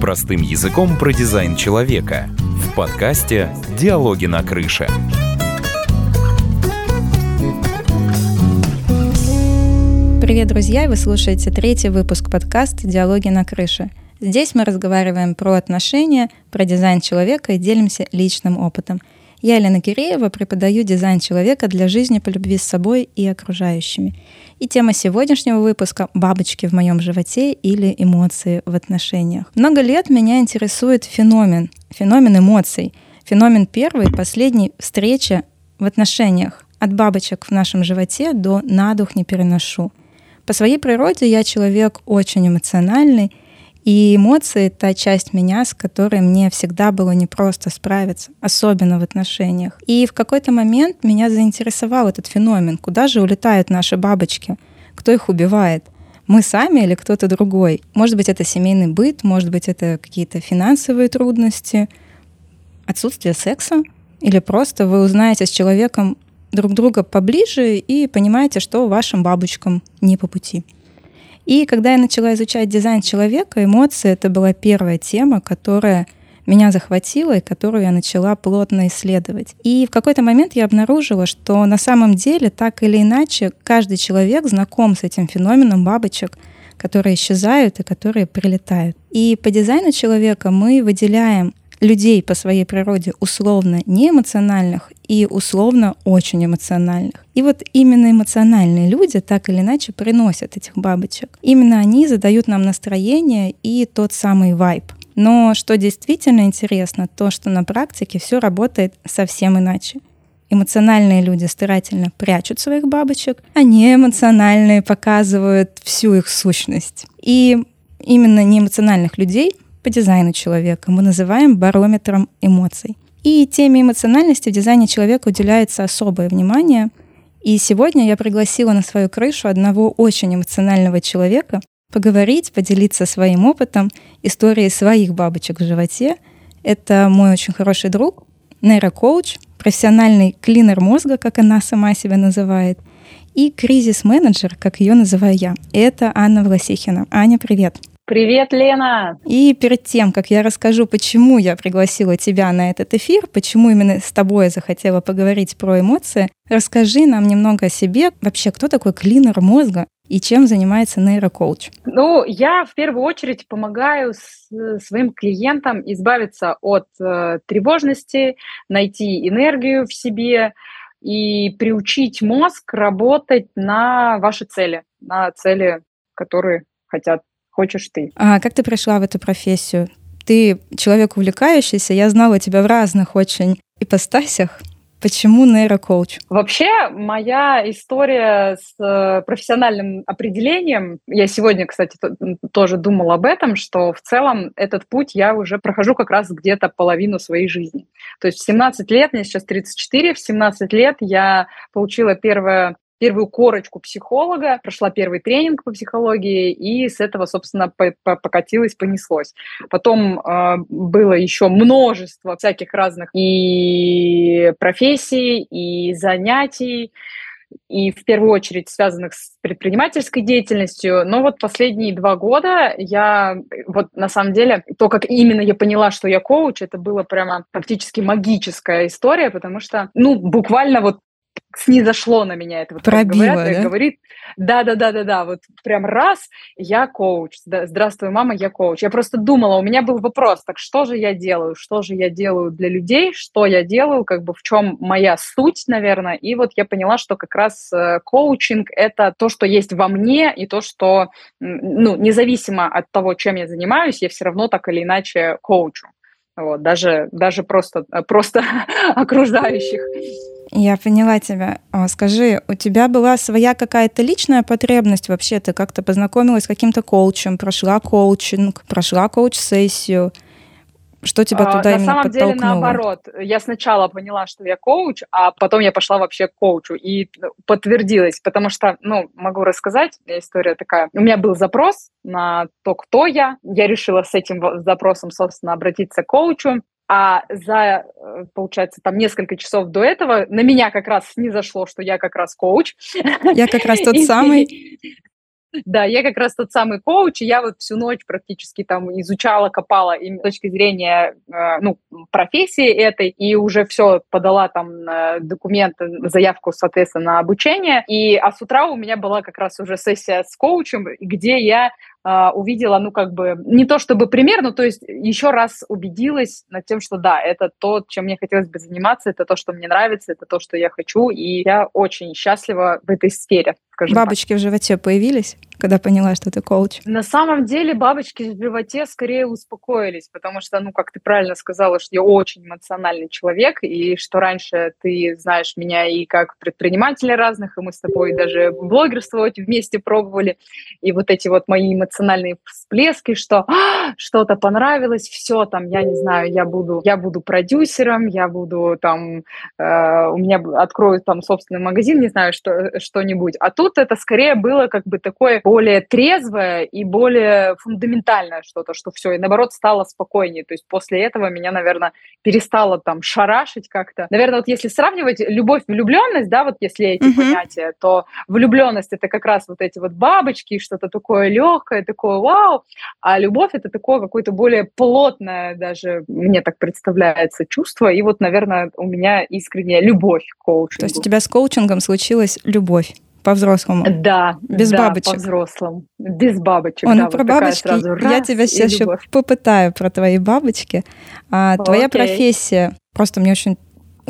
Простым языком про дизайн человека. В подкасте «Диалоги на крыше». Привет, друзья! Вы слушаете третий выпуск подкаста «Диалоги на крыше». Здесь мы разговариваем про отношения, про дизайн человека и делимся личным опытом. Я Елена Киреева, преподаю дизайн человека для жизни по любви с собой и окружающими. И тема сегодняшнего выпуска — бабочки в моем животе или эмоции в отношениях. Много лет меня интересует феномен, феномен эмоций. Феномен первой, последней встречи в отношениях. От бабочек в нашем животе до «на дух не переношу». По своей природе я человек очень эмоциональный, и эмоции — та часть меня, с которой мне всегда было непросто справиться, особенно в отношениях. И в какой-то момент меня заинтересовал этот феномен. Куда же улетают наши бабочки? Кто их убивает? Мы сами или кто-то другой? Может быть, это семейный быт, может быть, это какие-то финансовые трудности, отсутствие секса? Или просто вы узнаете с человеком друг друга поближе и понимаете, что вашим бабочкам не по пути. И когда я начала изучать дизайн человека, эмоции — это была первая тема, которая меня захватила и которую я начала плотно исследовать. И в какой-то момент я обнаружила, что на самом деле так или иначе каждый человек знаком с этим феноменом бабочек, которые исчезают и которые прилетают. И по дизайну человека мы выделяем людей по своей природе условно неэмоциональных и условно очень эмоциональных. И вот именно эмоциональные люди так или иначе приносят этих бабочек. Именно они задают нам настроение и тот самый вайб. Но что действительно интересно, то, что на практике все работает совсем иначе. Эмоциональные люди старательно прячут своих бабочек, а неэмоциональные показывают всю их сущность. И именно неэмоциональных людей по дизайну человека мы называем барометром эмоций. И теме эмоциональности в дизайне человека уделяется особое внимание. И сегодня я пригласила на свою крышу одного очень эмоционального человека поговорить, поделиться своим опытом, историей своих бабочек в животе. Это мой очень хороший друг, нейрокоуч, профессиональный клинер мозга, как она сама себя называет, и кризис-менеджер, как ее называю я. Это Анна Власихина. Аня, привет. Привет, Лена! И перед тем, как я расскажу, почему я пригласила тебя на этот эфир, почему именно с тобой я захотела поговорить про эмоции, расскажи нам немного о себе. Вообще, кто такой клинер мозга и чем занимается нейрокоуч? Ну, я в первую очередь помогаю своим клиентам избавиться от э, тревожности, найти энергию в себе и приучить мозг работать на ваши цели, на цели, которые хотят хочешь ты. А как ты пришла в эту профессию? Ты человек увлекающийся, я знала тебя в разных очень ипостасях. Почему нейрокоуч? Вообще, моя история с э, профессиональным определением, я сегодня, кстати, тоже думала об этом, что в целом этот путь я уже прохожу как раз где-то половину своей жизни. То есть в 17 лет, мне сейчас 34, в 17 лет я получила первое первую корочку психолога, прошла первый тренинг по психологии, и с этого, собственно, покатилось, понеслось. Потом э, было еще множество всяких разных и профессий, и занятий, и в первую очередь связанных с предпринимательской деятельностью. Но вот последние два года я, вот на самом деле, то, как именно я поняла, что я коуч, это было прямо практически магическая история, потому что, ну, буквально вот снизошло на меня это. Вот Пробило, говорят, да? Говорит, да-да-да-да-да, вот прям раз, я коуч, здравствуй, мама, я коуч. Я просто думала, у меня был вопрос, так что же я делаю, что же я делаю для людей, что я делаю, как бы в чем моя суть, наверное, и вот я поняла, что как раз э, коучинг — это то, что есть во мне, и то, что, ну, независимо от того, чем я занимаюсь, я все равно так или иначе коучу. Вот, даже, даже просто, просто окружающих. Я поняла тебя. А, скажи, у тебя была своя какая-то личная потребность вообще? Ты как-то познакомилась с каким-то коучем, прошла коучинг, прошла коуч-сессию? Что тебя а, туда на именно самом подтолкнуло? деле наоборот. Я сначала поняла, что я коуч, а потом я пошла вообще к коучу и подтвердилась, потому что, ну, могу рассказать, история такая. У меня был запрос на то, кто я. Я решила с этим запросом, собственно, обратиться к коучу. А за, э, получается, там несколько часов до этого на меня как раз не зашло, что я как раз коуч. Я как раз тот самый. Да, я как раз тот самый коуч, и я вот всю ночь практически там изучала, копала и с точки зрения э, ну, профессии этой, и уже все подала там документы, заявку, соответственно, на обучение. И, а с утра у меня была как раз уже сессия с коучем, где я увидела, ну, как бы, не то чтобы пример, но то есть еще раз убедилась над тем, что да, это то, чем мне хотелось бы заниматься, это то, что мне нравится, это то, что я хочу, и я очень счастлива в этой сфере скажем Бабочки так. в животе появились, когда поняла, что ты коуч? На самом деле бабочки в животе скорее успокоились, потому что, ну, как ты правильно сказала, что я очень эмоциональный человек, и что раньше ты знаешь меня и как предпринимателя разных, и мы с тобой даже блогерствовать вместе пробовали, и вот эти вот мои эмоциональные всплески, что а, что-то понравилось, все там, я не знаю, я буду, я буду продюсером, я буду там, э, у меня откроют там собственный магазин, не знаю, что, что-нибудь, а тут тут это скорее было как бы такое более трезвое и более фундаментальное что-то, что все, и наоборот стало спокойнее. То есть после этого меня, наверное, перестало там шарашить как-то. Наверное, вот если сравнивать любовь, влюбленность, да, вот если эти uh-huh. понятия, то влюбленность это как раз вот эти вот бабочки, что-то такое легкое, такое вау, а любовь это такое какое-то более плотное даже, мне так представляется, чувство. И вот, наверное, у меня искренняя любовь к коучингу. То есть у тебя с коучингом случилась любовь? По-взрослому. Да. Без да, бабочек. По-взрослому. Без бабочек. О, ну да, про вот бабочки сразу, я тебя сейчас еще попытаю про твои бабочки. А, твоя профессия, просто мне очень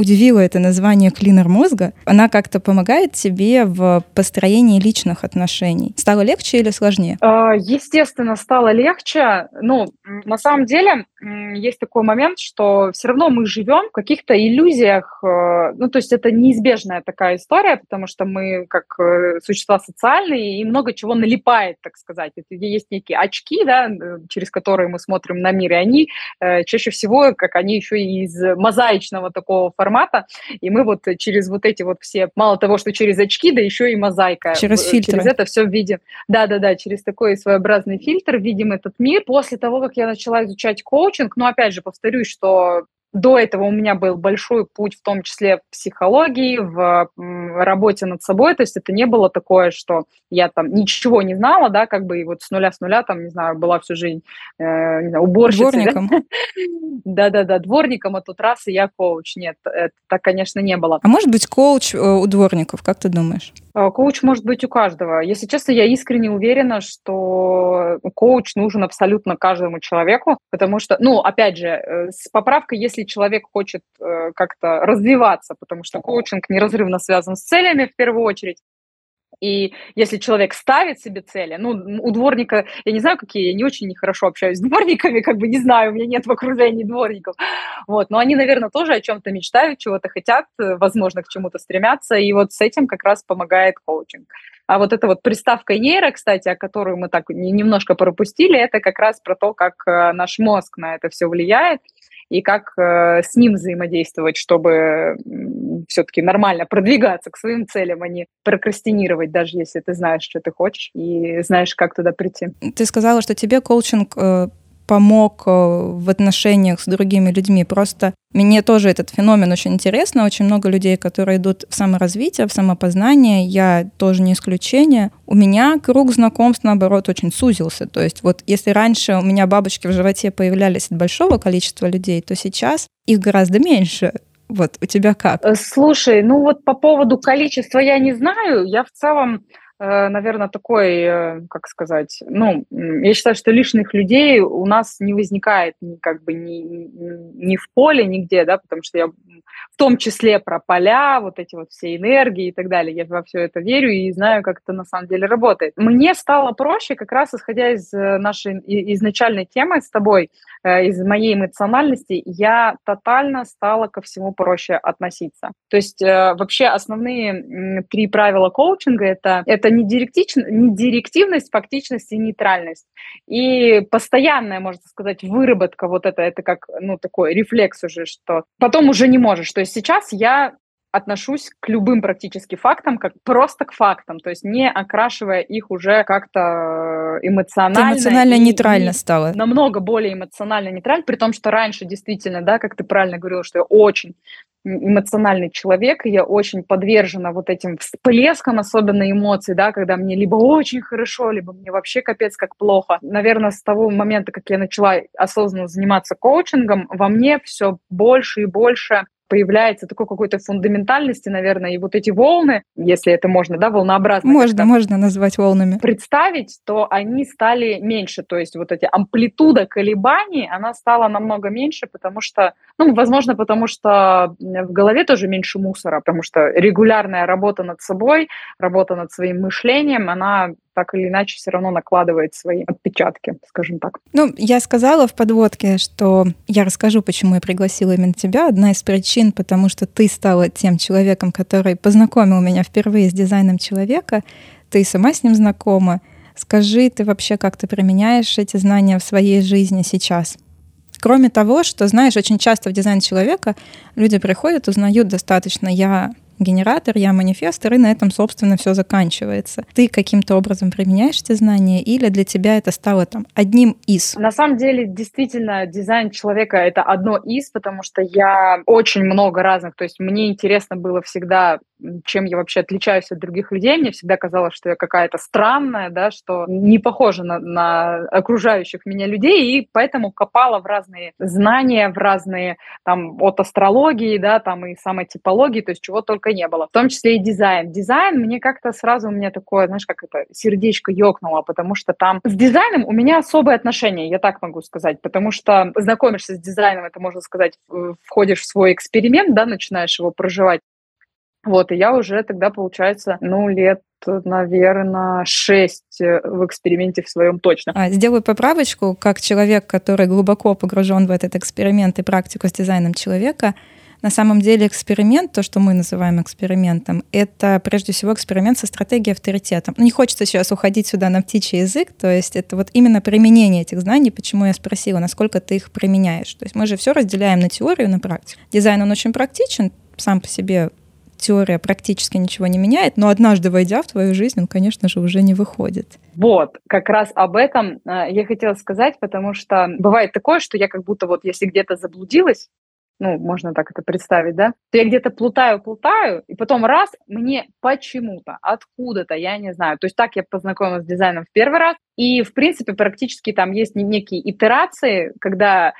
удивило это название клинер мозга. Она как-то помогает тебе в построении личных отношений. Стало легче или сложнее? А, естественно, стало легче. Ну, на самом деле, есть такой момент, что все равно мы живем в каких-то иллюзиях. Э, ну, то есть это неизбежная такая история, потому что мы как э, существа социальные, и много чего налипает, так сказать. Это есть некие очки, да, э, через которые мы смотрим на мир, и они чаще всего, как они еще из мозаичного такого формата, и мы вот через вот эти вот все, мало того, что через очки, да еще и мозаика. Через фильтр. Через это все видим. Да-да-да, через такой своеобразный фильтр видим этот мир. После того, как я начала изучать коучинг, но опять же повторюсь, что до этого у меня был большой путь, в том числе в психологии, в работе над собой. То есть это не было такое, что я там ничего не знала, да, как бы и вот с нуля с нуля там, не знаю, была всю жизнь э, не знаю, уборщицей. Дворником. Да-да-да, дворником, а тут раз, и я коуч. Нет, это так, конечно, не было. А может быть коуч э, у дворников, как ты думаешь? А, коуч может быть у каждого. Если честно, я искренне уверена, что коуч нужен абсолютно каждому человеку, потому что, ну, опять же, э, с поправкой, если человек хочет э, как-то развиваться, потому что коучинг неразрывно связан с целями в первую очередь, и если человек ставит себе цели, ну, у дворника, я не знаю, какие, я не очень нехорошо общаюсь с дворниками, как бы не знаю, у меня нет в окружении дворников, вот, но они, наверное, тоже о чем-то мечтают, чего-то хотят, э, возможно, к чему-то стремятся, и вот с этим как раз помогает коучинг. А вот эта вот приставка нейро, кстати, о которой мы так немножко пропустили, это как раз про то, как э, наш мозг на это все влияет, и как э, с ним взаимодействовать, чтобы все-таки нормально продвигаться к своим целям, а не прокрастинировать, даже если ты знаешь, что ты хочешь и знаешь, как туда прийти. Ты сказала, что тебе коучинг э, помог э, в отношениях с другими людьми. Просто мне тоже этот феномен очень интересно. Очень много людей, которые идут в саморазвитие, в самопознание. Я тоже не исключение. У меня круг знакомств, наоборот, очень сузился. То есть вот если раньше у меня бабочки в животе появлялись от большого количества людей, то сейчас их гораздо меньше. Вот у тебя как? Э, слушай, ну вот по поводу количества я не знаю. Я в целом наверное, такой, э, как сказать, ну, я считаю, что лишних людей у нас не возникает ни, как бы ни, ни в поле, нигде, да, потому что я в том числе про поля, вот эти вот все энергии и так далее, я во все это верю и знаю, как это на самом деле работает. Мне стало проще, как раз исходя из э, нашей изначальной темы с тобой, из моей эмоциональности, я тотально стала ко всему проще относиться. То есть вообще основные три правила коучинга это, это не, не директивность, фактичность и нейтральность. И постоянная, можно сказать, выработка вот это, это как, ну, такой рефлекс уже, что потом уже не можешь. То есть сейчас я отношусь к любым практически фактам как просто к фактам, то есть не окрашивая их уже как-то эмоционально. Ты эмоционально и, нейтрально стала. Намного более эмоционально нейтрально, при том, что раньше действительно, да, как ты правильно говорила, что я очень эмоциональный человек, и я очень подвержена вот этим всплескам, особенно эмоций, да, когда мне либо очень хорошо, либо мне вообще капец как плохо. Наверное, с того момента, как я начала осознанно заниматься коучингом, во мне все больше и больше появляется такой какой-то фундаментальности, наверное, и вот эти волны, если это можно, да, волнообразно. Можно, можно назвать волнами. Представить, то они стали меньше, то есть вот эти амплитуда колебаний, она стала намного меньше, потому что, ну, возможно, потому что в голове тоже меньше мусора, потому что регулярная работа над собой, работа над своим мышлением, она так или иначе все равно накладывает свои отпечатки, скажем так. Ну, я сказала в подводке, что я расскажу, почему я пригласила именно тебя. Одна из причин, потому что ты стала тем человеком, который познакомил меня впервые с дизайном человека. Ты сама с ним знакома. Скажи, ты вообще как ты применяешь эти знания в своей жизни сейчас? Кроме того, что, знаешь, очень часто в дизайн человека люди приходят, узнают достаточно, я генератор, я манифестор, и на этом, собственно, все заканчивается. Ты каким-то образом применяешь эти знания, или для тебя это стало там одним из? На самом деле, действительно, дизайн человека — это одно из, потому что я очень много разных, то есть мне интересно было всегда чем я вообще отличаюсь от других людей. Мне всегда казалось, что я какая-то странная, да, что не похожа на, на окружающих меня людей, и поэтому копала в разные знания, в разные, там, от астрологии, да, там, и самой типологии, то есть чего только не было. В том числе и дизайн. Дизайн мне как-то сразу у меня такое, знаешь, как это, сердечко ёкнуло, потому что там с дизайном у меня особые отношения, я так могу сказать, потому что знакомишься с дизайном, это, можно сказать, входишь в свой эксперимент, да, начинаешь его проживать, вот, и я уже тогда, получается, ну, лет наверное, шесть э, в эксперименте в своем точно. А, сделаю поправочку, как человек, который глубоко погружен в этот эксперимент и практику с дизайном человека, на самом деле эксперимент, то, что мы называем экспериментом, это прежде всего эксперимент со стратегией авторитета. Ну, не хочется сейчас уходить сюда на птичий язык, то есть это вот именно применение этих знаний, почему я спросила, насколько ты их применяешь. То есть мы же все разделяем на теорию и на практику. Дизайн, он очень практичен, сам по себе теория практически ничего не меняет, но однажды войдя в твою жизнь, он, конечно же, уже не выходит. Вот, как раз об этом э, я хотела сказать, потому что бывает такое, что я как будто вот если где-то заблудилась, ну, можно так это представить, да, то я где-то плутаю, плутаю, и потом раз, мне почему-то, откуда-то, я не знаю, то есть так я познакомилась с дизайном в первый раз, и, в принципе, практически там есть некие итерации, когда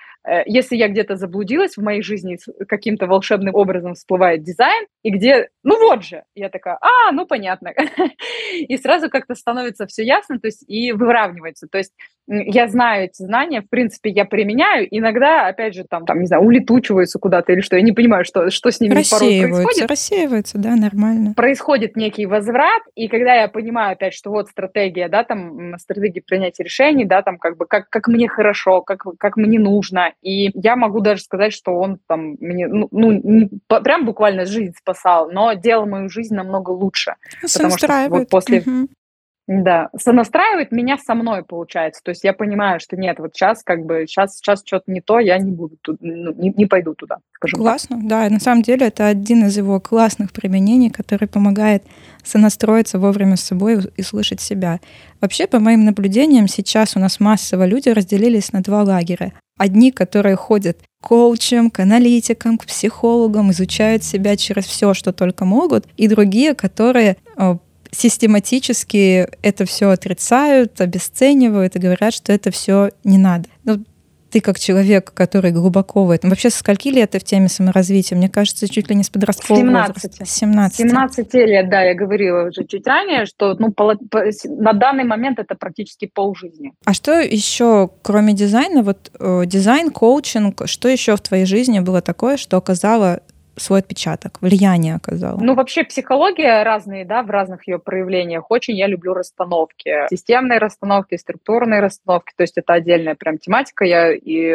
если я где-то заблудилась, в моей жизни каким-то волшебным образом всплывает дизайн, и где, ну вот же, я такая, а, ну понятно. И сразу как-то становится все ясно, то есть и выравнивается. То есть я знаю эти знания, в принципе, я применяю, иногда, опять же, там, там не знаю, улетучиваются куда-то или что, я не понимаю, что, что с ними порой происходит. Рассеиваются, да, нормально. Происходит некий возврат, и когда я понимаю опять, что вот стратегия, да, там, стратегия принятия решений, да, там, как бы, как, как мне хорошо, как, как мне нужно, и я могу даже сказать, что он там мне, ну, ну не, прям буквально жизнь спасал, но делал мою жизнь намного лучше. Потому что вот после... Угу. Да, сонастраивает меня со мной, получается. То есть я понимаю, что нет, вот сейчас как бы, сейчас, сейчас что-то не то, я не буду, ну, не, не пойду туда, скажем Классно, так. да. На самом деле это один из его классных применений, который помогает сонастроиться вовремя с собой и слышать себя. Вообще, по моим наблюдениям, сейчас у нас массово люди разделились на два лагеря. Одни, которые ходят к коучам, к аналитикам, к психологам, изучают себя через все, что только могут, и другие, которые э, систематически это все отрицают, обесценивают и говорят, что это все не надо. Ну, ты как человек, который глубоко в этом. Вообще, со скольки лет ты в теме саморазвития? Мне кажется, чуть ли не с подросткового 17. возраста. 17. 17 лет, да, я говорила уже чуть ранее, что ну, по, по, на данный момент это практически полжизни. А что еще, кроме дизайна, вот э, дизайн, коучинг, что еще в твоей жизни было такое, что оказало свой отпечаток, влияние оказал? Ну, вообще психология разные, да, в разных ее проявлениях. Очень я люблю расстановки. Системные расстановки, структурные расстановки. То есть это отдельная прям тематика. Я и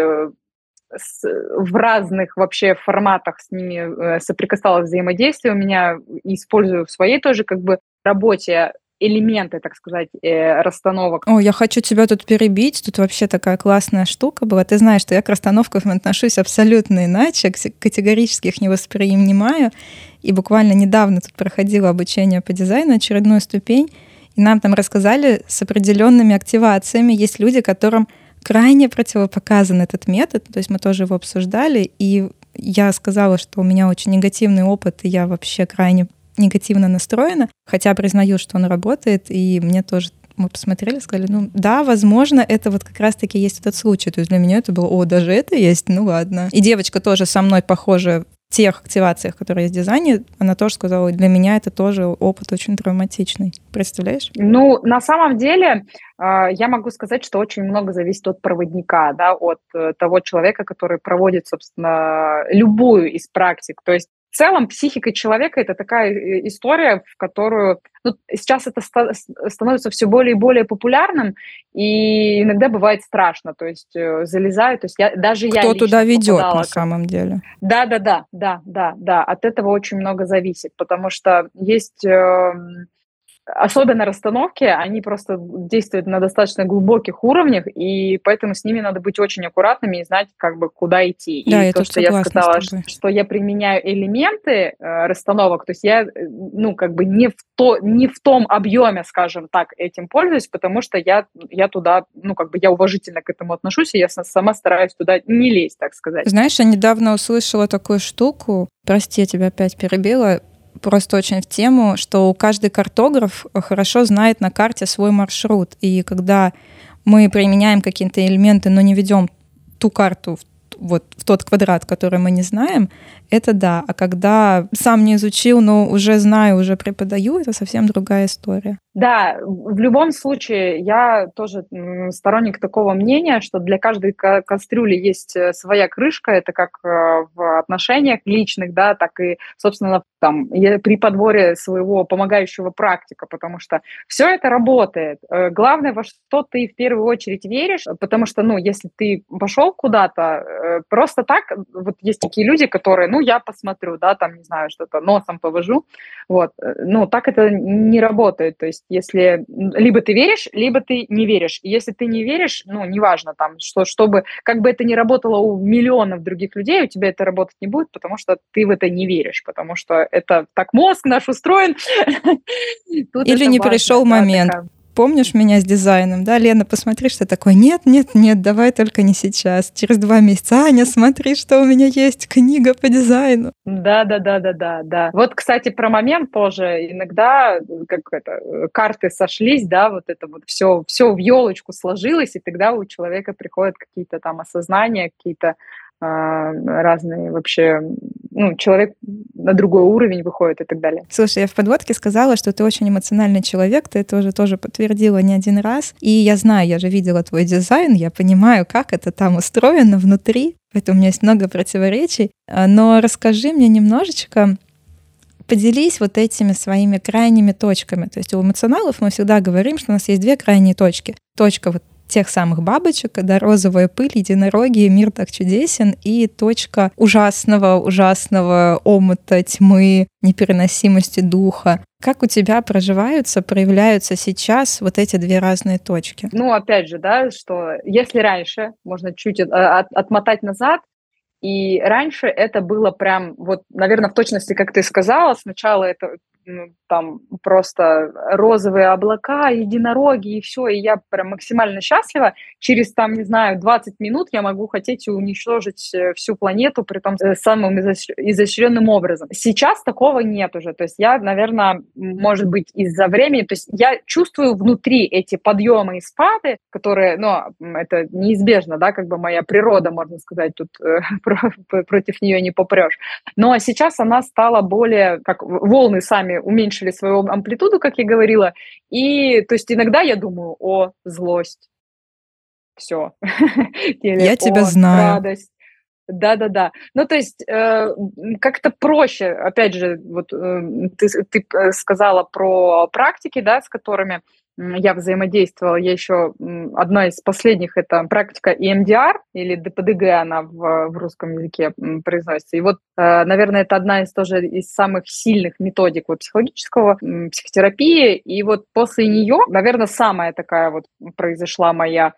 с, в разных вообще форматах с ними э, соприкасалась взаимодействие у меня, использую в своей тоже как бы работе элементы, так сказать, э, расстановок. О, я хочу тебя тут перебить. Тут вообще такая классная штука была. Ты знаешь, что я к расстановкам отношусь абсолютно иначе, категорически их не воспринимаю. И буквально недавно тут проходила обучение по дизайну, очередную ступень, и нам там рассказали с определенными активациями. Есть люди, которым крайне противопоказан этот метод, то есть мы тоже его обсуждали, и я сказала, что у меня очень негативный опыт, и я вообще крайне негативно настроена, хотя признаю, что он работает, и мне тоже мы посмотрели, сказали, ну да, возможно, это вот как раз-таки есть этот случай. То есть для меня это было, о, даже это есть, ну ладно. И девочка тоже со мной похожа в тех активациях, которые есть в дизайне, она тоже сказала, для меня это тоже опыт очень травматичный. Представляешь? Ну, на самом деле, а, я могу сказать, что очень много зависит от проводника, да, от э, того человека, который проводит, собственно, любую из практик. То есть в целом психика человека это такая э, история, в которую ну, сейчас это становится все более и более популярным, и иногда бывает страшно, то есть э, залезаю, то есть я даже Кто я туда ведет попадала, на самом деле? Да, да, да, да, да, да. От этого очень много зависит, потому что есть э, особенно расстановки, они просто действуют на достаточно глубоких уровнях, и поэтому с ними надо быть очень аккуратными и знать, как бы, куда идти. Да, и я то, что я сказала, что, я применяю элементы э, расстановок, то есть я, э, ну, как бы не в, то, не в том объеме, скажем так, этим пользуюсь, потому что я, я туда, ну, как бы я уважительно к этому отношусь, и я сама стараюсь туда не лезть, так сказать. Знаешь, я недавно услышала такую штуку, прости, я тебя опять перебила, просто очень в тему, что каждый картограф хорошо знает на карте свой маршрут. И когда мы применяем какие-то элементы, но не ведем ту карту вот в тот квадрат, который мы не знаем, это да. А когда сам не изучил, но уже знаю, уже преподаю, это совсем другая история. Да, в любом случае, я тоже сторонник такого мнения, что для каждой кастрюли есть э, своя крышка, это как э, в отношениях личных, да, так и, собственно, там, при подборе своего помогающего практика, потому что все это работает. Э, главное, во что ты в первую очередь веришь, потому что, ну, если ты пошел куда-то, просто так, вот есть такие люди, которые, ну, я посмотрю, да, там, не знаю, что-то носом повожу, вот, ну, так это не работает, то есть если либо ты веришь, либо ты не веришь. И если ты не веришь, ну, неважно там, что, чтобы, как бы это ни работало у миллионов других людей, у тебя это работать не будет, потому что ты в это не веришь, потому что это так мозг наш устроен. Или не пришел момент помнишь меня с дизайном, да, Лена, посмотри, что такое. Нет, нет, нет, давай только не сейчас. Через два месяца, Аня, смотри, что у меня есть, книга по дизайну. Да, да, да, да, да, да. Вот, кстати, про момент тоже. Иногда, как это, карты сошлись, да, вот это вот все, все в елочку сложилось, и тогда у человека приходят какие-то там осознания, какие-то разные вообще, ну, человек на другой уровень выходит и так далее. Слушай, я в подводке сказала, что ты очень эмоциональный человек, ты это уже тоже подтвердила не один раз, и я знаю, я же видела твой дизайн, я понимаю, как это там устроено внутри, поэтому у меня есть много противоречий, а, но расскажи мне немножечко, поделись вот этими своими крайними точками. То есть у эмоционалов мы всегда говорим, что у нас есть две крайние точки. Точка вот тех самых бабочек, когда розовая пыль, единороги, мир так чудесен, и точка ужасного, ужасного омута тьмы, непереносимости духа. Как у тебя проживаются, проявляются сейчас вот эти две разные точки? Ну, опять же, да, что если раньше, можно чуть от, отмотать назад, и раньше это было прям, вот, наверное, в точности, как ты сказала, сначала это там просто розовые облака, единороги и все, и я прям максимально счастлива. Через там, не знаю, 20 минут я могу хотеть уничтожить э, всю планету, при том э, самым изощренным образом. Сейчас такого нет уже, то есть я, наверное, может быть, из-за времени, то есть я чувствую внутри эти подъемы и спады, которые, ну, это неизбежно, да, как бы моя природа, можно сказать, тут э, против нее не попрешь. Но сейчас она стала более, как волны сами уменьшили свою амплитуду, как я говорила. И то есть иногда я думаю, о, злость. Все. Я тебя знаю. Радость. Да-да-да. Ну, то есть э, как-то проще, опять же, вот э, ты, ты э, сказала про практики, да, с которыми я взаимодействовала. Я еще одна из последних это практика EMDR или ДПДГ, она в, в русском языке произносится. И вот, э, наверное, это одна из тоже из самых сильных методик вот, психологического психотерапии. И вот после нее, наверное, самая такая вот произошла моя э,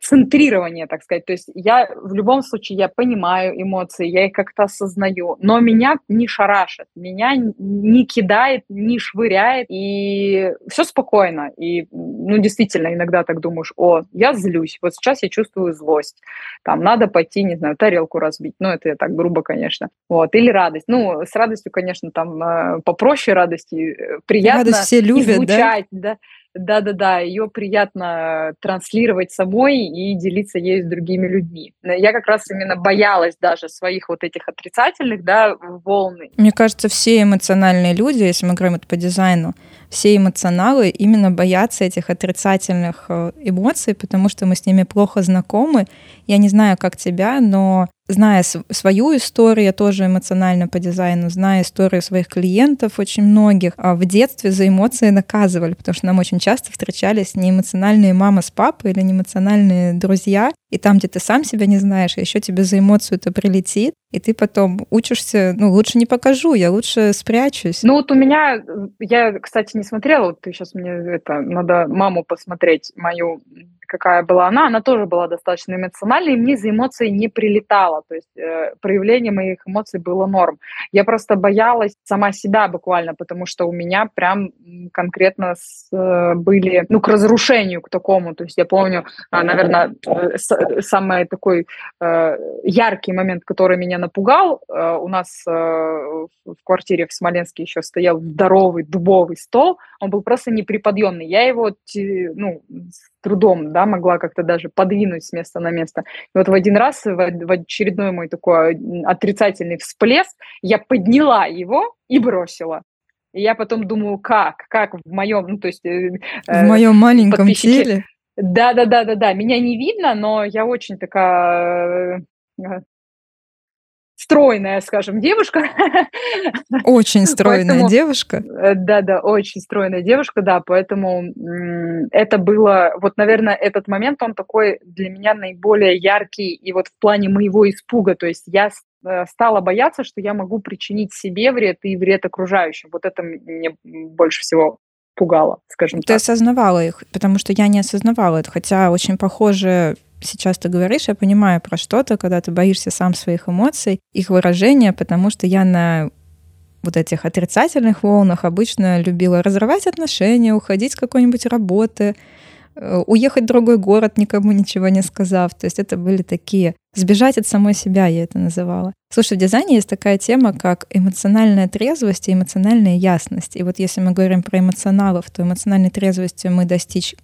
центрирование, так сказать. То есть я в любом случае, я понимаю эмоции, я их как-то осознаю, но меня не шарашит, меня не кидает, не швыряет, и все спокойно. И, ну, действительно, иногда так думаешь, о, я злюсь, вот сейчас я чувствую злость, там, надо пойти, не знаю, тарелку разбить, ну, это я так грубо, конечно, вот, или радость. Ну, с радостью, конечно, там э, попроще радости, э, приятно Радость все любят, излучать, да? да? Да-да-да, ее приятно транслировать самой и делиться ею с другими людьми. Я как раз именно боялась даже своих вот этих отрицательных, да, волны. Мне кажется, все эмоциональные люди, если мы говорим это по дизайну, все эмоционалы именно боятся этих отрицательных э, эмоций, потому что мы с ними плохо знакомы. Я не знаю, как тебя, но зная свою историю, я тоже эмоционально по дизайну, зная историю своих клиентов, очень многих, а в детстве за эмоции наказывали, потому что нам очень часто встречались неэмоциональные мама с папой или неэмоциональные друзья, и там, где ты сам себя не знаешь, еще тебе за эмоцию это прилетит, и ты потом учишься, ну, лучше не покажу, я лучше спрячусь. Ну, вот у меня, я, кстати, не смотрела, вот ты сейчас мне это, надо маму посмотреть, мою какая была она, она тоже была достаточно эмоциональной, и мне за эмоции не прилетало, то есть э, проявление моих эмоций было норм. Я просто боялась сама себя буквально, потому что у меня прям конкретно с, э, были, ну, к разрушению, к такому, то есть я помню, э, наверное, с, самый такой э, яркий момент, который меня напугал, э, у нас э, в квартире в Смоленске еще стоял здоровый дубовый стол, он был просто неприподъемный, я его, ну, трудом, да, могла как-то даже подвинуть с места на место. И вот в один раз, в, очередной мой такой отрицательный всплеск, я подняла его и бросила. И я потом думаю, как, как в моем, ну, то есть... Э, в моем маленьком теле? Да, да, да, да, да. Меня не видно, но я очень такая э, стройная, скажем, девушка. Очень стройная поэтому, девушка. Да-да, очень стройная девушка, да, поэтому это было, вот, наверное, этот момент, он такой для меня наиболее яркий, и вот в плане моего испуга, то есть я э, стала бояться, что я могу причинить себе вред и вред окружающим. Вот это мне больше всего пугало, скажем Ты так. Ты осознавала их, потому что я не осознавала это, хотя очень похоже сейчас ты говоришь, я понимаю про что-то, когда ты боишься сам своих эмоций, их выражения, потому что я на вот этих отрицательных волнах обычно любила разрывать отношения, уходить с какой-нибудь работы, э, уехать в другой город, никому ничего не сказав. То есть это были такие... Сбежать от самой себя, я это называла. Слушай, в дизайне есть такая тема, как эмоциональная трезвость и эмоциональная ясность. И вот если мы говорим про эмоционалов, то эмоциональной трезвости мы достичь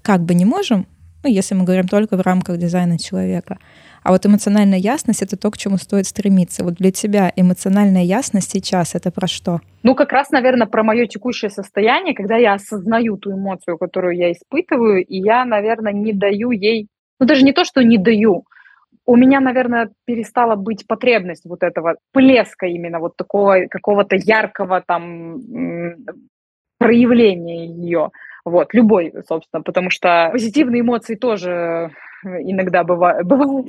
как бы не можем, ну, если мы говорим только в рамках дизайна человека. А вот эмоциональная ясность — это то, к чему стоит стремиться. Вот для тебя эмоциональная ясность сейчас — это про что? Ну, как раз, наверное, про мое текущее состояние, когда я осознаю ту эмоцию, которую я испытываю, и я, наверное, не даю ей... Ну, даже не то, что не даю, у меня, наверное, перестала быть потребность вот этого плеска именно вот такого какого-то яркого там проявления ее. Вот, любой, собственно, потому что позитивные эмоции тоже иногда бывают, бывают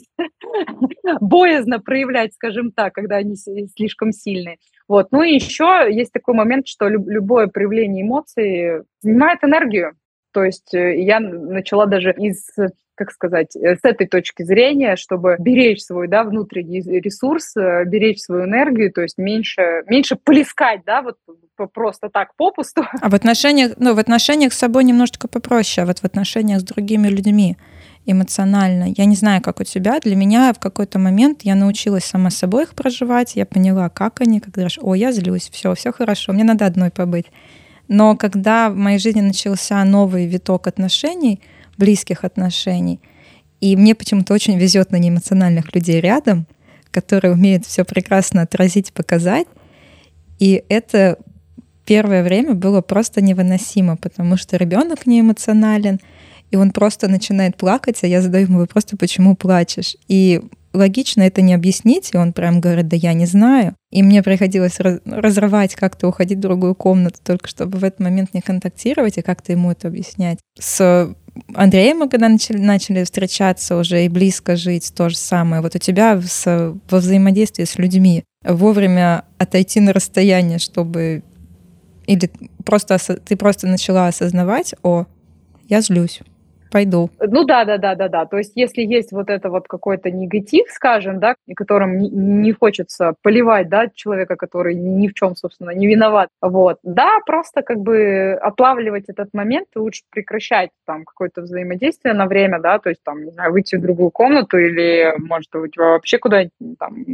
боязно проявлять, скажем так, когда они слишком сильные. Вот. Ну и еще есть такой момент, что любое проявление эмоций занимает энергию. То есть э, я начала даже из как сказать, э, с этой точки зрения, чтобы беречь свой, да, внутренний ресурс, э, беречь свою энергию, то есть меньше, меньше плескать, да, вот просто так попусту. А в отношениях, ну, в отношениях с собой немножечко попроще, а вот в отношениях с другими людьми эмоционально. Я не знаю, как у тебя. Для меня в какой-то момент я научилась сама собой их проживать. Я поняла, как они, когда о, я злюсь, все, все хорошо, мне надо одной побыть. Но когда в моей жизни начался новый виток отношений, близких отношений. И мне почему-то очень везет на неэмоциональных людей рядом, которые умеют все прекрасно отразить, показать. И это первое время было просто невыносимо, потому что ребенок не эмоционален, и он просто начинает плакать, а я задаю ему вопрос, почему плачешь? И логично это не объяснить, и он прям говорит, да я не знаю. И мне приходилось разрывать, как-то уходить в другую комнату, только чтобы в этот момент не контактировать и как-то ему это объяснять. С Андреем мы когда начали, начали встречаться уже и близко жить, то же самое. Вот у тебя с, во взаимодействии с людьми вовремя отойти на расстояние, чтобы... Или просто ты просто начала осознавать, о, я злюсь. Пойду. Ну да, да, да, да, да. То есть если есть вот это вот какой-то негатив, скажем, да, которым не, хочется поливать, да, человека, который ни в чем, собственно, не виноват, вот, да, просто как бы отлавливать этот момент и лучше прекращать там какое-то взаимодействие на время, да, то есть там, не знаю, выйти в другую комнату или, может быть, вообще куда-нибудь там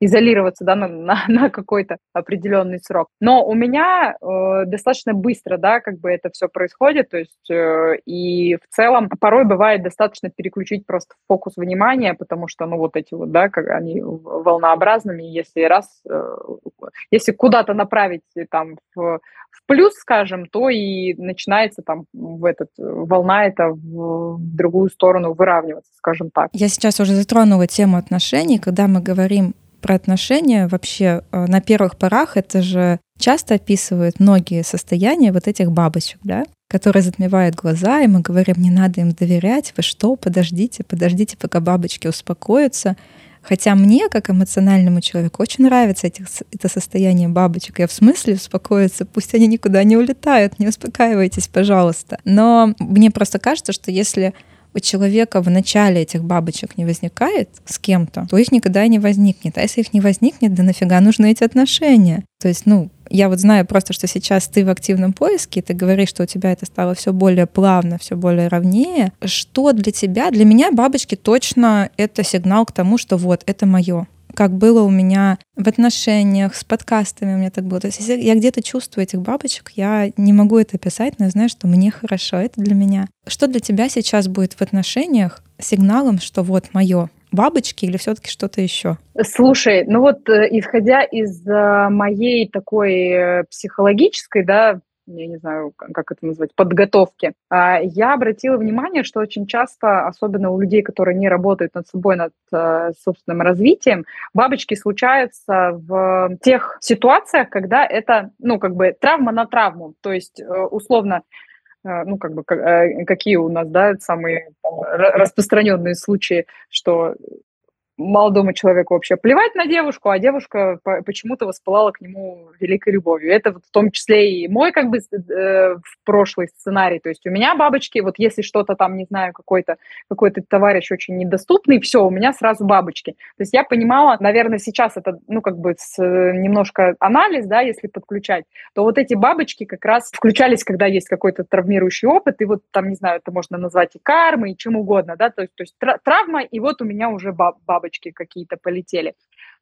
изолироваться да, на, на, на какой-то определенный срок. Но у меня э, достаточно быстро, да, как бы это все происходит, то есть э, и в целом порой бывает достаточно переключить просто фокус внимания, потому что, ну, вот эти вот, да, как они волнообразными, если раз, э, если куда-то направить там в, в плюс, скажем, то и начинается там в этот волна это в, в другую сторону выравниваться, скажем так. Я сейчас уже затронула тему отношений, когда мы говорим про отношения вообще э, на первых порах это же часто описывают многие состояния вот этих бабочек, да, которые затмевают глаза, и мы говорим, не надо им доверять, вы что, подождите, подождите, пока бабочки успокоятся. Хотя мне, как эмоциональному человеку, очень нравится этих, это состояние бабочек. Я в смысле успокоиться, пусть они никуда не улетают, не успокаивайтесь, пожалуйста. Но мне просто кажется, что если у человека в начале этих бабочек не возникает с кем-то, то их никогда и не возникнет. А если их не возникнет, да нафига нужны эти отношения? То есть, ну, я вот знаю просто, что сейчас ты в активном поиске, ты говоришь, что у тебя это стало все более плавно, все более ровнее. Что для тебя? Для меня бабочки точно это сигнал к тому, что вот, это мое как было у меня в отношениях с подкастами, у меня так было. То есть если я где-то чувствую этих бабочек, я не могу это писать, но я знаю, что мне хорошо, это для меня. Что для тебя сейчас будет в отношениях сигналом, что вот мое, бабочки или все-таки что-то еще? Слушай, ну вот э, исходя из э, моей такой э, психологической, да, я не знаю, как это назвать, подготовки, а, я обратила внимание, что очень часто, особенно у людей, которые не работают над собой, над э, собственным развитием, бабочки случаются в тех ситуациях, когда это, ну, как бы травма на травму. То есть, э, условно, э, ну, как бы, какие у нас, да, самые распространенные случаи, что молодому человеку вообще плевать на девушку, а девушка почему-то воспылала к нему великой любовью. Это вот в том числе и мой как бы э, прошлый сценарий. То есть у меня бабочки, вот если что-то там, не знаю, какой-то какой-то товарищ очень недоступный, все, у меня сразу бабочки. То есть я понимала, наверное, сейчас это, ну, как бы с, немножко анализ, да, если подключать, то вот эти бабочки как раз включались, когда есть какой-то травмирующий опыт, и вот там, не знаю, это можно назвать и кармой, и чем угодно, да, то есть, то есть травма, и вот у меня уже баб бабочки какие-то полетели.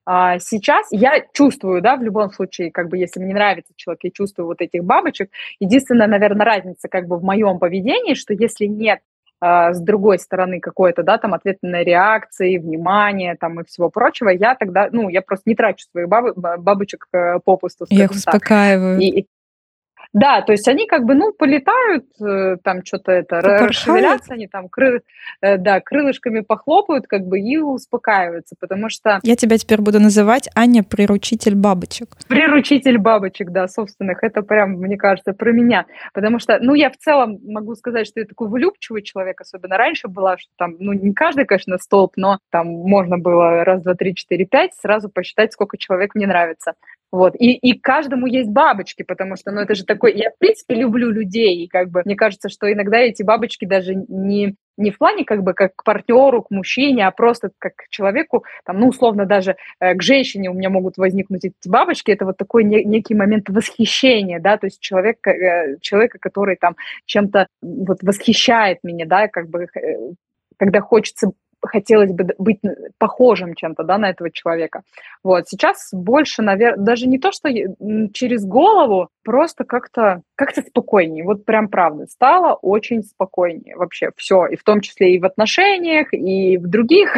А сейчас я чувствую, да, в любом случае, как бы, если мне нравится человек, я чувствую вот этих бабочек. Единственная, наверное, разница как бы в моем поведении, что если нет а, с другой стороны какой-то, да, там, ответной реакции, внимания, там, и всего прочего, я тогда, ну, я просто не трачу своих баб, бабочек э, попусту. Я их успокаиваю. И, да, то есть они как бы, ну, полетают, э, там что-то это, расшевелятся, они там кры, э, да, крылышками похлопают, как бы, и успокаиваются, потому что... Я тебя теперь буду называть Аня приручитель бабочек. Приручитель бабочек, да, собственных, это прям, мне кажется, про меня, потому что, ну, я в целом могу сказать, что я такой влюбчивый человек, особенно раньше была, что там, ну, не каждый, конечно, столб, но там можно было раз, два, три, четыре, пять сразу посчитать, сколько человек мне нравится. Вот. И, и каждому есть бабочки, потому что, ну, это же такой... Я, в принципе, люблю людей, и как бы мне кажется, что иногда эти бабочки даже не, не в плане как бы как к партнеру, к мужчине, а просто как к человеку, там, ну, условно, даже э, к женщине у меня могут возникнуть эти бабочки, это вот такой не, некий момент восхищения, да, то есть человек, э, человека, который там чем-то вот восхищает меня, да, как бы э, когда хочется хотелось бы быть похожим чем-то, да, на этого человека. Вот, сейчас больше, наверное, даже не то, что через голову, просто как-то как спокойнее. Вот прям правда, стало очень спокойнее вообще все, и в том числе и в отношениях, и в других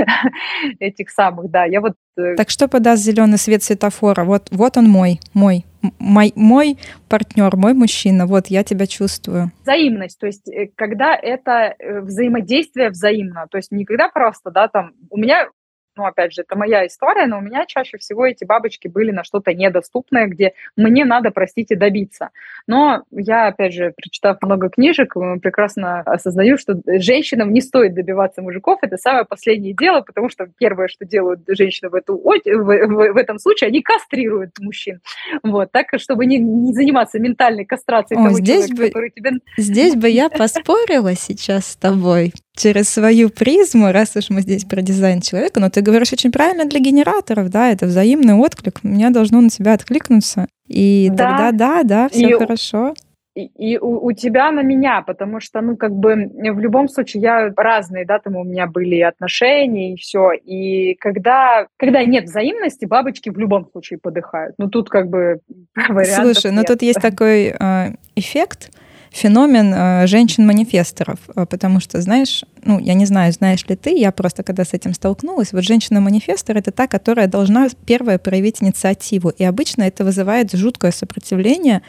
этих самых, да, я вот... Э, так что подаст зеленый свет светофора? Вот, вот он мой, мой, мой, мой партнер, мой мужчина, вот я тебя чувствую. Взаимность, то есть э, когда это э, взаимодействие взаимно, то есть не когда просто, да, там, у меня ну, опять же, это моя история, но у меня чаще всего эти бабочки были на что-то недоступное, где мне надо, простите, добиться. Но я, опять же, прочитав много книжек, прекрасно осознаю, что женщинам не стоит добиваться мужиков, это самое последнее дело, потому что первое, что делают женщины в, эту, в, в, в этом случае, они кастрируют мужчин. Вот, так, чтобы не, не заниматься ментальной кастрацией О, того здесь человека, бы, который тебе... Здесь бы я поспорила сейчас с тобой через свою призму, раз уж мы здесь про дизайн человека, но ты говоришь очень правильно для генераторов, да, это взаимный отклик, у меня должно на тебя откликнуться, и да. тогда да, да, все и хорошо и, и у, у тебя на меня, потому что, ну, как бы в любом случае я разные, да, там у меня были отношения и все, и когда, когда нет взаимности, бабочки в любом случае подыхают. Ну, тут как бы вариантов Слушай, ну нет. ну тут есть такой э, эффект, феномен э, женщин-манифесторов, э, потому что, знаешь, ну, я не знаю, знаешь ли ты, я просто когда с этим столкнулась, вот женщина-манифестор — это та, которая должна первая проявить инициативу, и обычно это вызывает жуткое сопротивление,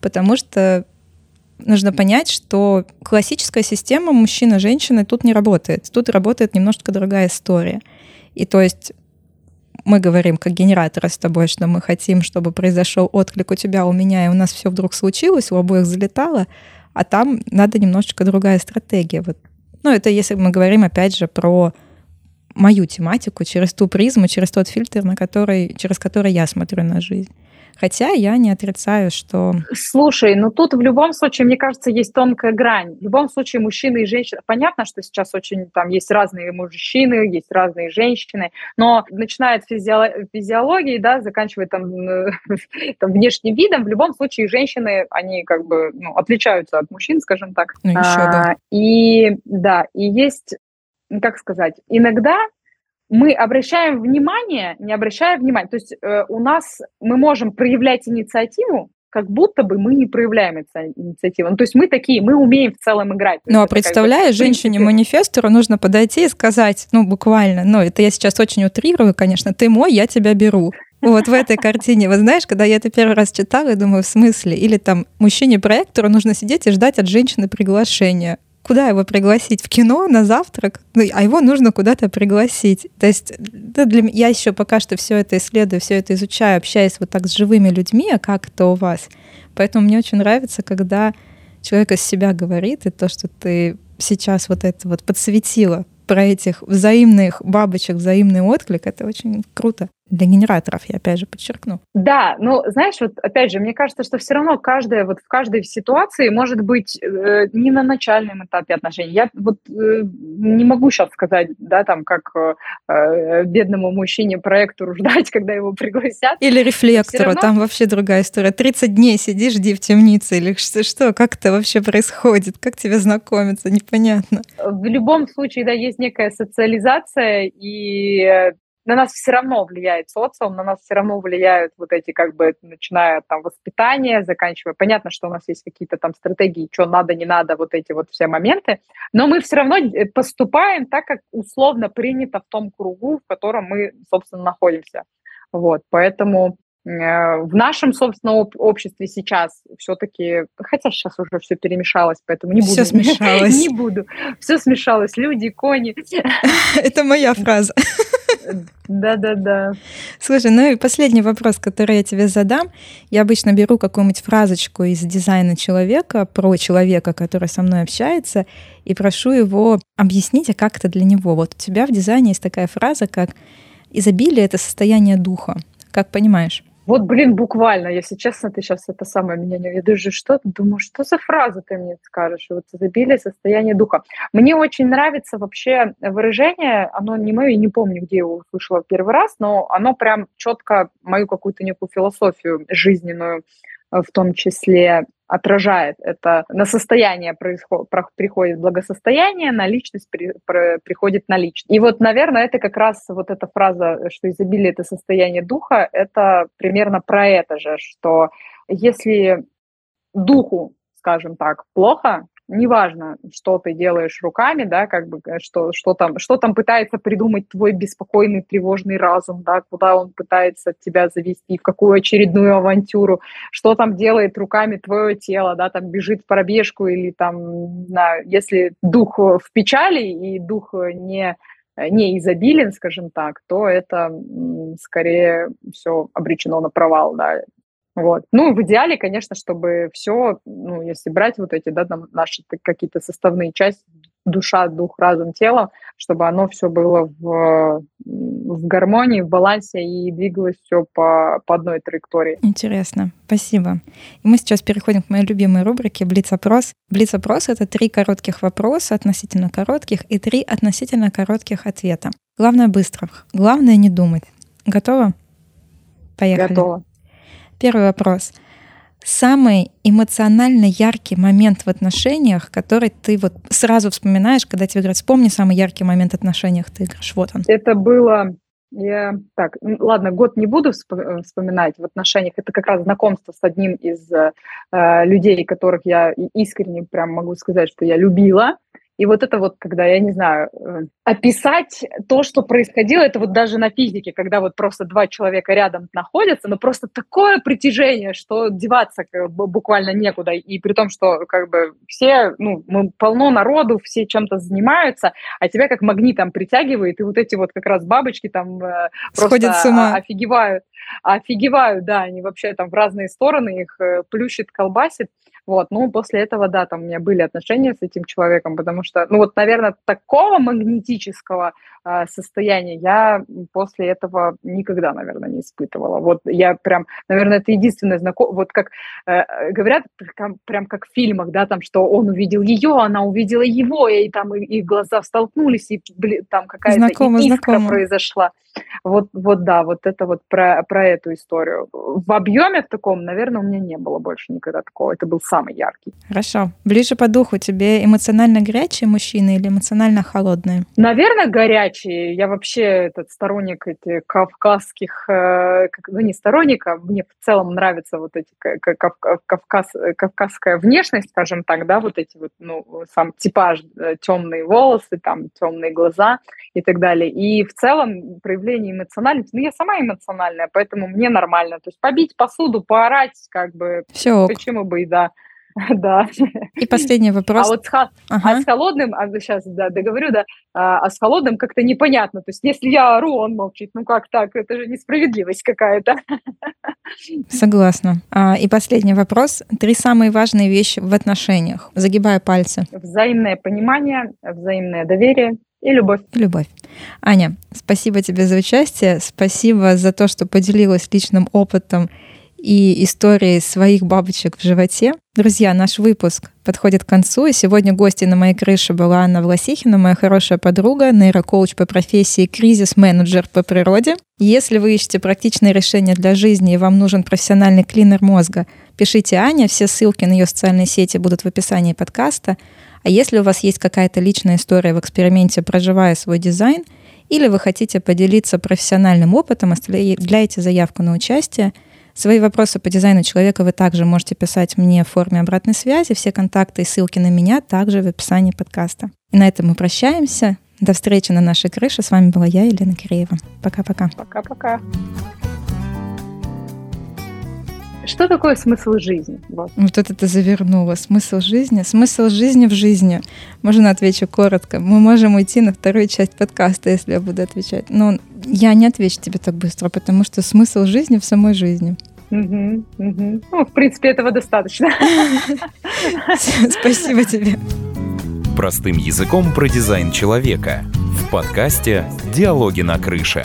потому что нужно понять, что классическая система мужчина-женщина тут не работает, тут работает немножко другая история. И то есть мы говорим как генераторы с тобой, что мы хотим, чтобы произошел отклик у тебя, у меня, и у нас все вдруг случилось, у обоих залетало, а там надо немножечко другая стратегия. Вот. Ну, это если мы говорим, опять же, про мою тематику через ту призму, через тот фильтр, на который, через который я смотрю на жизнь. Хотя я не отрицаю, что... Слушай, ну тут в любом случае, мне кажется, есть тонкая грань. В любом случае мужчины и женщины... Понятно, что сейчас очень там есть разные мужчины, есть разные женщины, но начиная от физио... физиологии, да, заканчивая там, там внешним видом, в любом случае женщины, они как бы ну, отличаются от мужчин, скажем так. Ну, еще а, бы. И да, и есть, как сказать, иногда мы обращаем внимание, не обращая внимания. То есть э, у нас мы можем проявлять инициативу, как будто бы мы не проявляем инициативу. Ну, то есть мы такие, мы умеем в целом играть. Ну, а бы, женщине-манифестору нужно подойти и сказать, ну, буквально, ну, это я сейчас очень утрирую, конечно, ты мой, я тебя беру. Вот в этой картине. Вот знаешь, когда я это первый раз читала, я думаю, в смысле? Или там мужчине-проектору нужно сидеть и ждать от женщины приглашения куда его пригласить? В кино, на завтрак? Ну, а его нужно куда-то пригласить. То есть да, для, я еще пока что все это исследую, все это изучаю, общаюсь вот так с живыми людьми, а как это у вас. Поэтому мне очень нравится, когда человек из себя говорит, и то, что ты сейчас вот это вот подсветила про этих взаимных бабочек, взаимный отклик, это очень круто для генераторов, я опять же подчеркну. Да, ну, знаешь, вот опять же, мне кажется, что все равно каждая, вот в каждой ситуации может быть э, не на начальном этапе отношений. Я вот э, не могу сейчас сказать, да, там, как э, бедному мужчине проектору ждать, когда его пригласят. Или рефлектору, равно... там вообще другая история. 30 дней сиди, жди в темнице, или что, что, как это вообще происходит, как тебе знакомиться, непонятно. В любом случае, да, есть некая социализация, и на нас все равно влияет социум, на нас все равно влияют вот эти, как бы, начиная там воспитания, заканчивая. Понятно, что у нас есть какие-то там стратегии, что надо, не надо, вот эти вот все моменты, но мы все равно э, поступаем так, как условно принято в том кругу, в котором мы, собственно, находимся. Вот, поэтому э, в нашем, собственно, обществе сейчас все-таки, хотя сейчас уже все перемешалось, поэтому не буду. Все смешалось. Не буду. Все смешалось. Люди, кони. Это моя фраза. Да-да-да. Слушай, ну и последний вопрос, который я тебе задам. Я обычно беру какую-нибудь фразочку из дизайна человека, про человека, который со мной общается, и прошу его объяснить, а как это для него. Вот у тебя в дизайне есть такая фраза, как «изобилие — это состояние духа». Как понимаешь? Вот, блин, буквально, если честно, ты сейчас это самое меня не... Я даже что думаю, что за фраза ты мне скажешь? Вот изобилие состояние духа. Мне очень нравится вообще выражение, оно не мое, я не помню, где я его услышала в первый раз, но оно прям четко мою какую-то некую философию жизненную Э, в том числе отражает это на состояние происход, приходит благосостояние, на личность при, про, приходит наличность. И вот, наверное, это как раз вот эта фраза, что изобилие — это состояние духа, это примерно про это же, что если духу, скажем так, плохо, неважно, что ты делаешь руками, да, как бы, э, что, что, там, что там пытается придумать твой беспокойный, тревожный разум, да, куда он пытается тебя завести, в какую очередную авантюру, что там делает руками твое тело, да, там бежит в пробежку или там, не если дух в печали и дух не не изобилен, скажем так, то это скорее все обречено на провал, да. Вот. Ну, в идеале, конечно, чтобы все, ну, если брать вот эти, да, там, наши какие-то составные части, душа, дух, разум, тело, чтобы оно все было в, в гармонии, в балансе и двигалось все по, по одной траектории. Интересно, спасибо. И мы сейчас переходим к моей любимой рубрике «Блиц-опрос». Блиц-опрос — это три коротких вопроса, относительно коротких, и три относительно коротких ответа. Главное — быстро. Главное — не думать. Готово? Поехали. Готово. Первый вопрос. Самый эмоционально яркий момент в отношениях, который ты вот сразу вспоминаешь, когда тебе говорят, вспомни самый яркий момент в отношениях, ты говоришь, вот он. Это было я так, ладно, год не буду э, вспоминать в отношениях. Это как раз знакомство с одним из э, людей, которых я искренне прям могу сказать, что я любила. И вот это вот, когда, я не знаю, э, описать то, что происходило, это вот даже на физике, когда вот просто два человека рядом находятся, но просто такое притяжение, что деваться буквально некуда. И при том, что как бы все, ну, мы полно народу, все чем-то занимаются, а тебя как магнитом притягивает, и вот эти вот как раз бабочки там э, просто с ума. офигевают. Офигевают, да, они вообще там в разные стороны, их э, плющит, колбасит. Вот, ну, после этого, да, там у меня были отношения с этим человеком, потому что, ну, вот, наверное, такого магнетического э, состояния я после этого никогда, наверное, не испытывала. Вот я прям, наверное, это единственное знакомое, вот как э, говорят, прям, прям как в фильмах, да, там, что он увидел ее, она увидела его, и там и, и глаза столкнулись, и блин, там какая-то знакомо, искра знакомо. произошла. Вот, вот да, вот это вот про, про эту историю. В объеме в таком, наверное, у меня не было больше никогда такого. Это был самый яркий. Хорошо. Ближе по духу тебе эмоционально горячие мужчины или эмоционально холодные? Наверное, горячие. Я вообще этот сторонник этих кавказских, э, ну не сторонник, а мне в целом нравятся вот эти кавказ, кавказская внешность, скажем так, да, вот эти вот, ну, сам типаж, э, темные волосы, там, темные глаза и так далее. И в целом проявление эмоциональности, ну, я сама эмоциональная, поэтому мне нормально. То есть побить посуду, поорать, как бы, Все почему бы и да. Да. И последний вопрос. А вот с, ага. а с холодным, а сейчас да, договорю, да, а, а с холодным как-то непонятно. То есть если я ору, он молчит. Ну как так? Это же несправедливость какая-то. Согласна. А, и последний вопрос. Три самые важные вещи в отношениях. Загибая пальцы. Взаимное понимание, взаимное доверие и любовь. И любовь. Аня, спасибо тебе за участие. Спасибо за то, что поделилась личным опытом и историей своих бабочек в животе. Друзья, наш выпуск подходит к концу, и сегодня гостьей на моей крыше была Анна Власихина, моя хорошая подруга, нейрокоуч по профессии, кризис-менеджер по природе. Если вы ищете практичные решения для жизни и вам нужен профессиональный клинер мозга, пишите Аня, все ссылки на ее социальные сети будут в описании подкаста. А если у вас есть какая-то личная история в эксперименте, проживая свой дизайн, или вы хотите поделиться профессиональным опытом, оставляйте заявку на участие – Свои вопросы по дизайну человека вы также можете писать мне в форме обратной связи. Все контакты и ссылки на меня также в описании подкаста. И на этом мы прощаемся. До встречи на нашей крыше. С вами была я, Елена Киреева. Пока-пока. Пока-пока. Что такое смысл жизни? Вот. вот это ты завернула. Смысл жизни? Смысл жизни в жизни. Можно отвечу коротко. Мы можем уйти на вторую часть подкаста, если я буду отвечать. Но я не отвечу тебе так быстро, потому что смысл жизни в самой жизни. Угу, угу. Ну, в принципе, этого достаточно. Спасибо тебе. Простым языком про дизайн человека в подкасте «Диалоги на крыше».